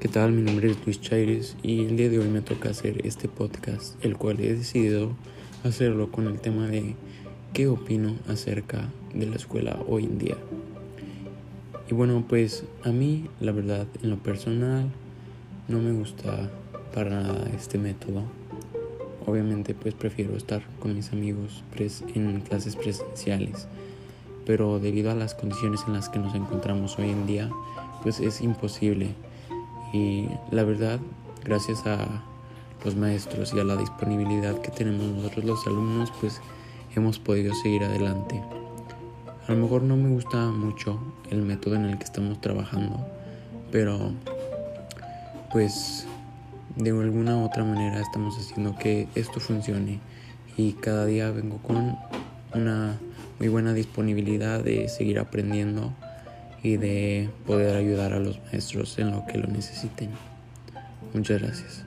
¿Qué tal? Mi nombre es Luis Chaires y el día de hoy me toca hacer este podcast, el cual he decidido hacerlo con el tema de qué opino acerca de la escuela hoy en día. Y bueno, pues a mí, la verdad, en lo personal, no me gusta para nada este método. Obviamente, pues prefiero estar con mis amigos en clases presenciales, pero debido a las condiciones en las que nos encontramos hoy en día, pues es imposible y la verdad, gracias a los maestros y a la disponibilidad que tenemos nosotros los alumnos, pues hemos podido seguir adelante. A lo mejor no me gusta mucho el método en el que estamos trabajando, pero pues de alguna u otra manera estamos haciendo que esto funcione y cada día vengo con una muy buena disponibilidad de seguir aprendiendo y de poder ayudar a los maestros en lo que lo necesiten. Muchas gracias.